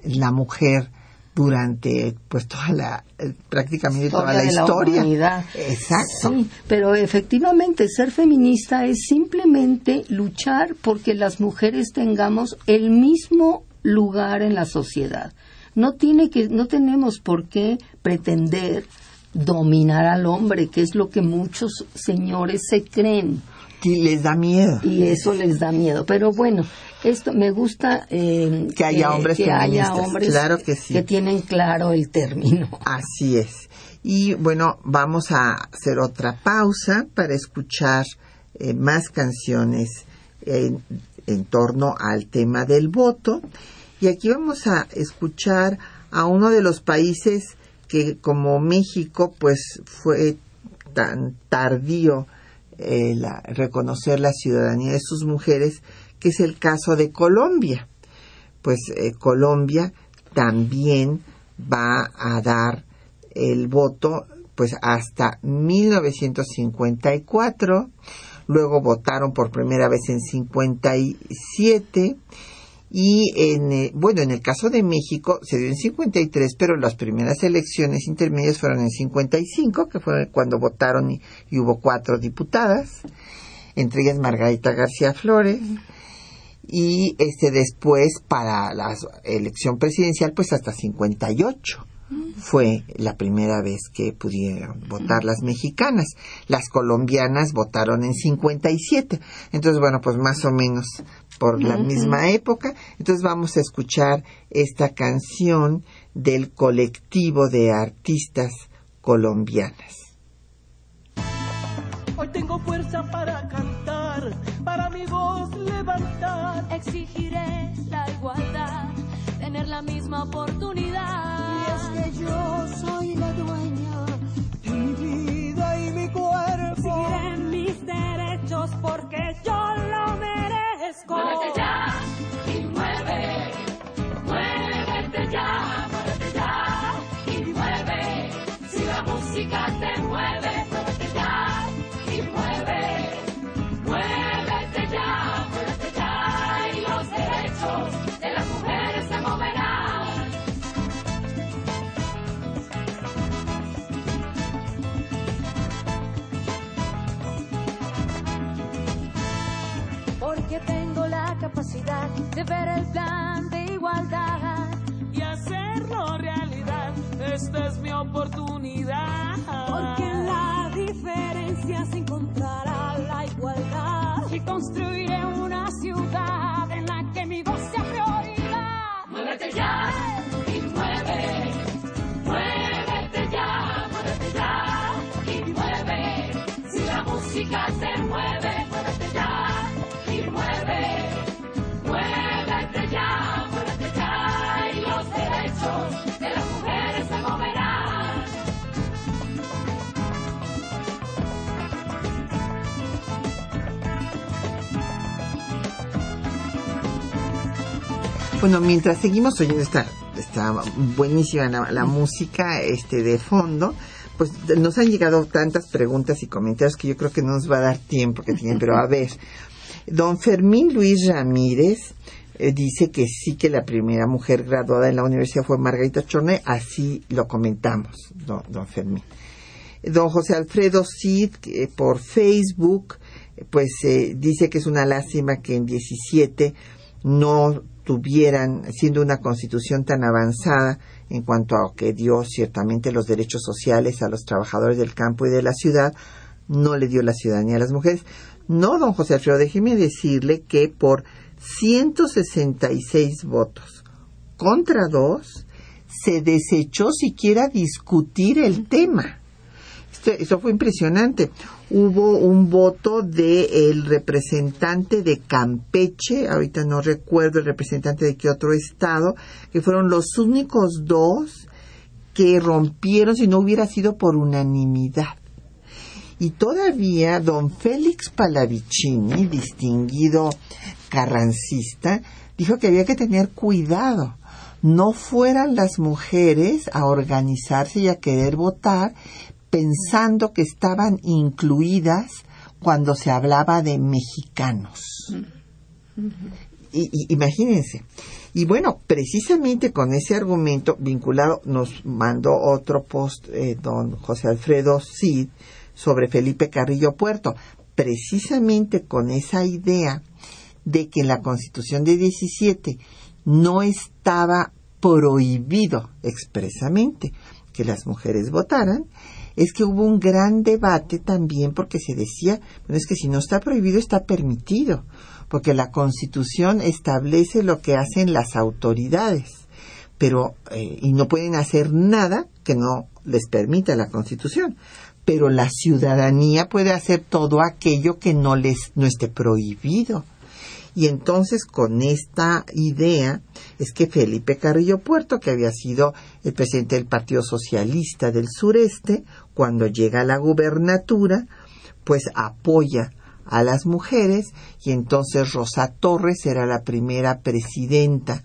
la mujer durante pues toda la eh, prácticamente toda la historia. Exacto. Sí, pero efectivamente ser feminista es simplemente luchar porque las mujeres tengamos el mismo lugar en la sociedad. No tiene que no tenemos por qué pretender dominar al hombre, que es lo que muchos señores se creen. Y les da miedo. Y eso les da miedo. Pero bueno, esto me gusta eh, que haya hombres que haya hombres claro que sí. que tienen claro el término. Así es. Y bueno vamos a hacer otra pausa para escuchar eh, más canciones en, en torno al tema del voto. Y aquí vamos a escuchar a uno de los países que como México pues fue tan tardío eh, la, reconocer la ciudadanía de sus mujeres que es el caso de Colombia. Pues eh, Colombia también va a dar el voto pues hasta 1954, luego votaron por primera vez en 57 y en eh, bueno, en el caso de México se dio en 53, pero las primeras elecciones intermedias fueron en 55, que fue cuando votaron y hubo cuatro diputadas, entre ellas Margarita García Flores y este después para la elección presidencial pues hasta 58 fue la primera vez que pudieron votar las mexicanas. Las colombianas votaron en 57. Entonces, bueno, pues más o menos por la misma época. Entonces vamos a escuchar esta canción del colectivo de artistas colombianas. Hoy tengo fuerza para cantar, para mi voz levantar. Exigiré la igualdad, tener la misma oportunidad. De ver el plan de igualdad y hacerlo realidad. Esta es mi oportunidad. Porque en la diferencia se encontrará la igualdad y construiré una ciudad Bueno, mientras seguimos oyendo esta, esta buenísima la, música este de fondo, pues nos han llegado tantas preguntas y comentarios que yo creo que no nos va a dar tiempo que tienen, pero a ver, Don Fermín Luis Ramírez eh, dice que sí que la primera mujer graduada en la universidad fue Margarita Chorne, así lo comentamos, don, don Fermín. Don José Alfredo Cid, eh, por Facebook, eh, pues eh, dice que es una lástima que en 17 no tuvieran, siendo una constitución tan avanzada en cuanto a que dio ciertamente los derechos sociales a los trabajadores del campo y de la ciudad, no le dio la ciudadanía a las mujeres. No, don José Alfredo, déjeme decirle que por 166 votos contra dos, se desechó siquiera discutir el tema. Esto, eso fue impresionante. Hubo un voto del representante de Campeche, ahorita no recuerdo el representante de qué otro estado, que fueron los únicos dos que rompieron si no hubiera sido por unanimidad. Y todavía don Félix Palavicini, distinguido carrancista, dijo que había que tener cuidado. No fueran las mujeres a organizarse y a querer votar pensando que estaban incluidas cuando se hablaba de mexicanos. Y, y, imagínense. Y bueno, precisamente con ese argumento vinculado nos mandó otro post eh, don José Alfredo Cid sobre Felipe Carrillo Puerto, precisamente con esa idea de que en la Constitución de 17 no estaba prohibido expresamente que las mujeres votaran, es que hubo un gran debate también porque se decía, bueno, es que si no está prohibido está permitido, porque la Constitución establece lo que hacen las autoridades, pero eh, y no pueden hacer nada que no les permita la Constitución, pero la ciudadanía puede hacer todo aquello que no les no esté prohibido. Y entonces con esta idea es que Felipe Carrillo Puerto, que había sido el presidente del Partido Socialista del Sureste, cuando llega a la gubernatura, pues apoya a las mujeres y entonces Rosa Torres era la primera presidenta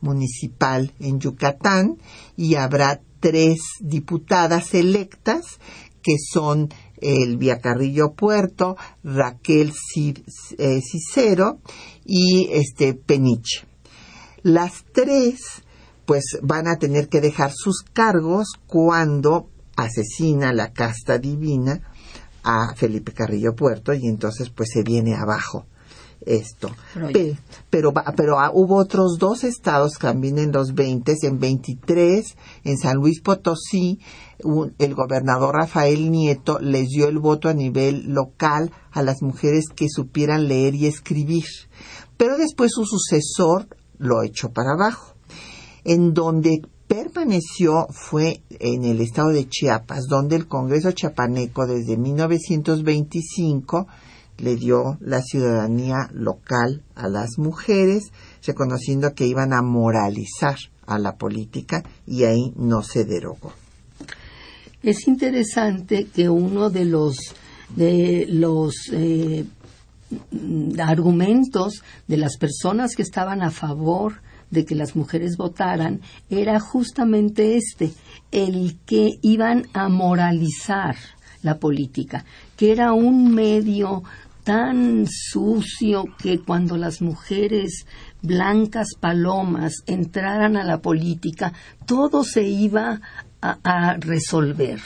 municipal en Yucatán y habrá tres diputadas electas que son Elvia Carrillo Puerto, Raquel eh, Cicero y este Peniche. Las tres pues van a tener que dejar sus cargos cuando asesina la casta divina a Felipe Carrillo Puerto y entonces pues se viene abajo esto. Pe- pero, va- pero ah, hubo otros dos estados también en los 20, en 23, en San Luis Potosí, el gobernador Rafael Nieto les dio el voto a nivel local a las mujeres que supieran leer y escribir. Pero después su sucesor lo echó para abajo. En donde permaneció fue en el estado de Chiapas, donde el Congreso chiapaneco desde 1925 le dio la ciudadanía local a las mujeres, reconociendo que iban a moralizar a la política y ahí no se derogó. Es interesante que uno de los de los eh, argumentos de las personas que estaban a favor de que las mujeres votaran era justamente este, el que iban a moralizar la política, que era un medio tan sucio que cuando las mujeres blancas palomas entraran a la política, todo se iba a, a resolver.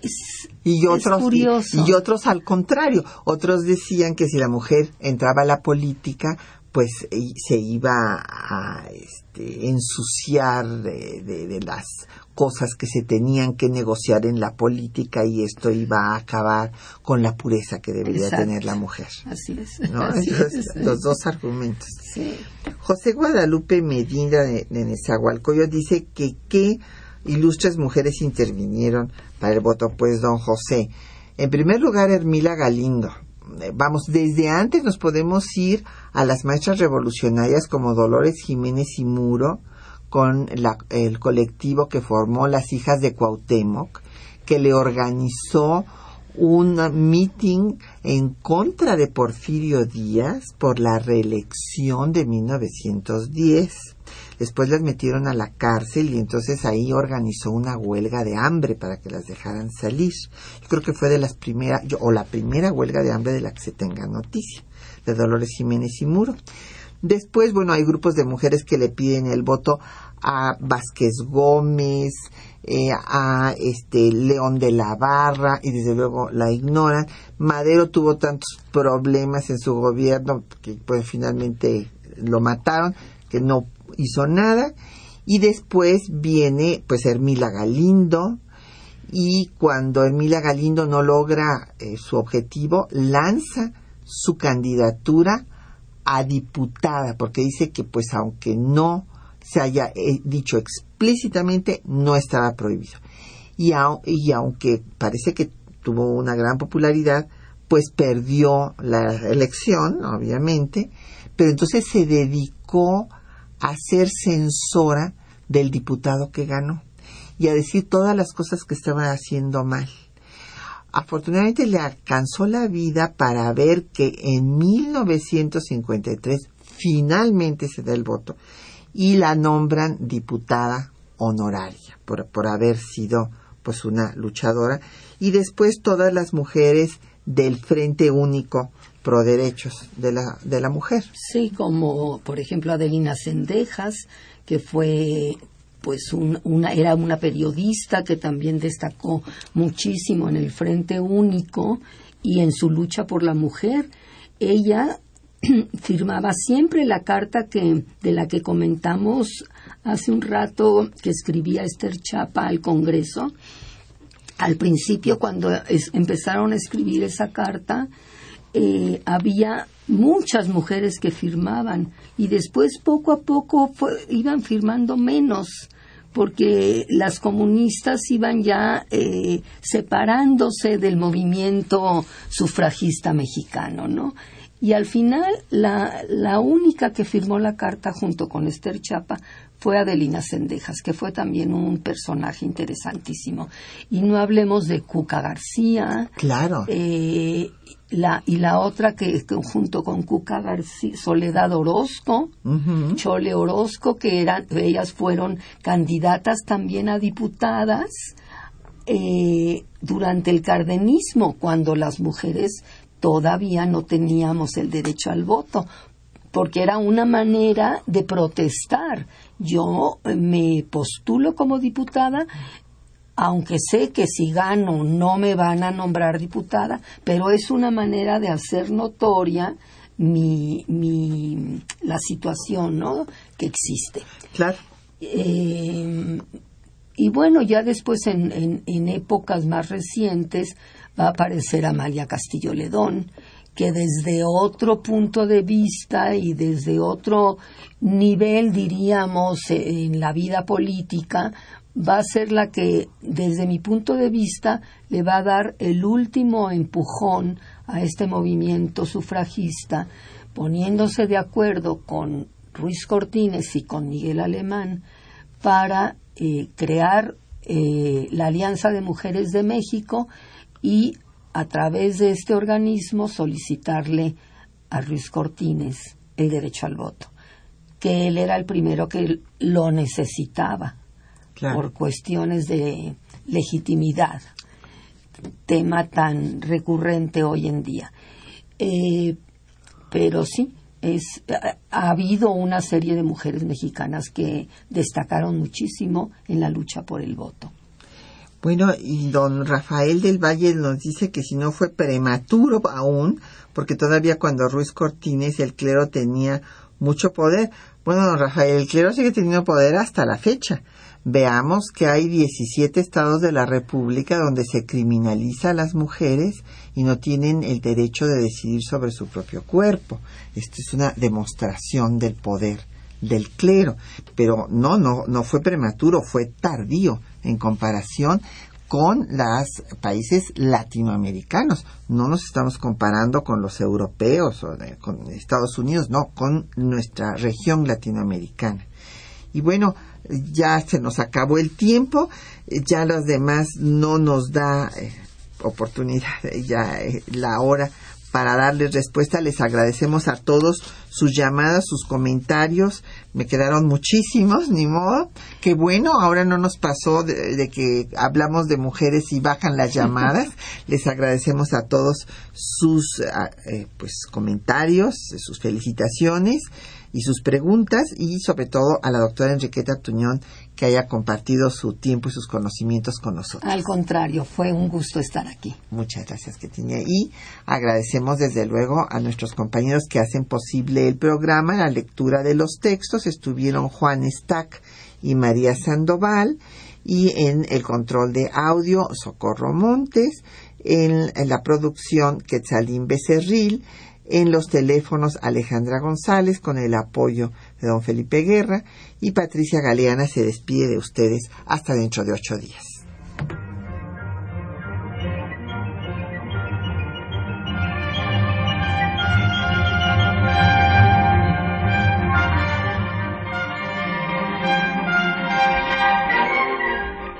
Es, Y otros, y, curioso. y otros al contrario, otros decían que si la mujer entraba a la política, pues se iba a este, ensuciar de, de- de las cosas que se tenían que negociar en la política y esto iba a acabar con la pureza que debería Exacto. tener la mujer. así es. ¿no? así Entonces, es. los dos argumentos. Sí. José Guadalupe Medina de, de Nezahualcóyotl dice que qué ilustres mujeres intervinieron para el voto, pues don José. En primer lugar, Hermila Galindo. Eh, Vamos, desde antes nos podemos ir a las maestras revolucionarias como Dolores Jiménez y Muro, con la- el colectivo que formó las hijas de Cuauhtémoc, que le organizó un meeting en contra de Porfirio Díaz por la reelección de 1910. Después las metieron a la cárcel y entonces ahí organizó una huelga de hambre para que las dejaran salir. Yo creo que fue de las primeras, o la primera huelga de hambre de la que se tenga noticia, de Dolores Jiménez y Muro. Después, bueno, hay grupos de mujeres que le piden el voto a Vázquez Gómez, eh, a este León de la Barra y desde luego la ignoran. Madero tuvo tantos problemas en su gobierno que pues finalmente lo mataron, que no hizo nada. Y después viene pues Hermila Galindo y cuando Hermila Galindo no logra eh, su objetivo, lanza su candidatura a diputada, porque dice que pues aunque no se haya eh, dicho explícitamente, no estaba prohibido. Y, y aunque parece que tuvo una gran popularidad, pues perdió la elección, obviamente, pero entonces se dedicó a ser censora del diputado que ganó y a decir todas las cosas que estaba haciendo mal afortunadamente le alcanzó la vida para ver que en 1953 finalmente se da el voto y la nombran diputada honoraria por, por haber sido pues una luchadora y después todas las mujeres del Frente Único pro derechos de la, de la mujer. Sí, como por ejemplo Adelina Sendejas, que fue pues una, era una periodista que también destacó muchísimo en el Frente Único y en su lucha por la mujer. Ella firmaba siempre la carta que de la que comentamos hace un rato que escribía Esther Chapa al Congreso. Al principio, cuando empezaron a escribir esa carta, eh, había muchas mujeres que firmaban y después poco a poco iban firmando menos porque las comunistas iban ya eh, separándose del movimiento sufragista mexicano, ¿no? Y al final la, la única que firmó la carta junto con Esther Chapa fue Adelina Sendejas, que fue también un personaje interesantísimo. Y no hablemos de Cuca García. Claro. Eh, la, y la otra que, junto con Cuca García, Soledad Orozco, Chole Orozco, que eran, ellas fueron candidatas también a diputadas eh, durante el cardenismo, cuando las mujeres todavía no teníamos el derecho al voto, porque era una manera de protestar. Yo me postulo como diputada aunque sé que si gano no me van a nombrar diputada, pero es una manera de hacer notoria mi, mi la situación ¿no? que existe. Claro. Eh, y bueno, ya después en, en, épocas más recientes va a aparecer Amalia Castillo Ledón, que desde otro punto de vista y desde otro nivel, diríamos, en la vida política, va a ser la que, desde mi punto de vista, le va a dar el último empujón a este movimiento sufragista, poniéndose de acuerdo con Ruiz Cortines y con Miguel Alemán para eh, crear eh, la Alianza de Mujeres de México y a través de este organismo solicitarle a Ruiz Cortines el derecho al voto, que él era el primero que lo necesitaba por cuestiones de legitimidad, tema tan recurrente hoy en día. Eh, pero sí, es, ha habido una serie de mujeres mexicanas que destacaron muchísimo en la lucha por el voto. Bueno, y don Rafael del Valle nos dice que si no fue prematuro aún, porque todavía cuando Ruiz Cortines el clero tenía mucho poder. Bueno, don Rafael, el clero sigue teniendo poder hasta la fecha veamos que hay 17 estados de la República donde se criminaliza a las mujeres y no tienen el derecho de decidir sobre su propio cuerpo. Esto es una demostración del poder del clero, pero no, no, no fue prematuro, fue tardío en comparación con los países latinoamericanos. No nos estamos comparando con los europeos o con Estados Unidos, no, con nuestra región latinoamericana. Y bueno, ya se nos acabó el tiempo, ya los demás no nos da eh, oportunidad, ya eh, la hora para darles respuesta. Les agradecemos a todos sus llamadas, sus comentarios. Me quedaron muchísimos, ni modo. Qué bueno, ahora no nos pasó de, que hablamos de mujeres y bajan las llamadas. Les agradecemos a todos sus ah, eh, pues comentarios, sus felicitaciones y sus preguntas y sobre todo a la doctora Enriqueta Tuñón que haya compartido su tiempo y sus conocimientos con nosotros. Al contrario, fue un gusto estar aquí. Muchas gracias, Ketinia. Y agradecemos desde luego a nuestros compañeros que hacen posible el programa, la lectura de los textos. Estuvieron Juan Stack y María Sandoval y en el control de audio Socorro Montes, en, en la producción Quetzalín Becerril, en los teléfonos Alejandra González con el apoyo de don Felipe Guerra y Patricia Galeana se despide de ustedes hasta dentro de ocho días.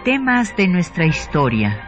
Temas de nuestra historia.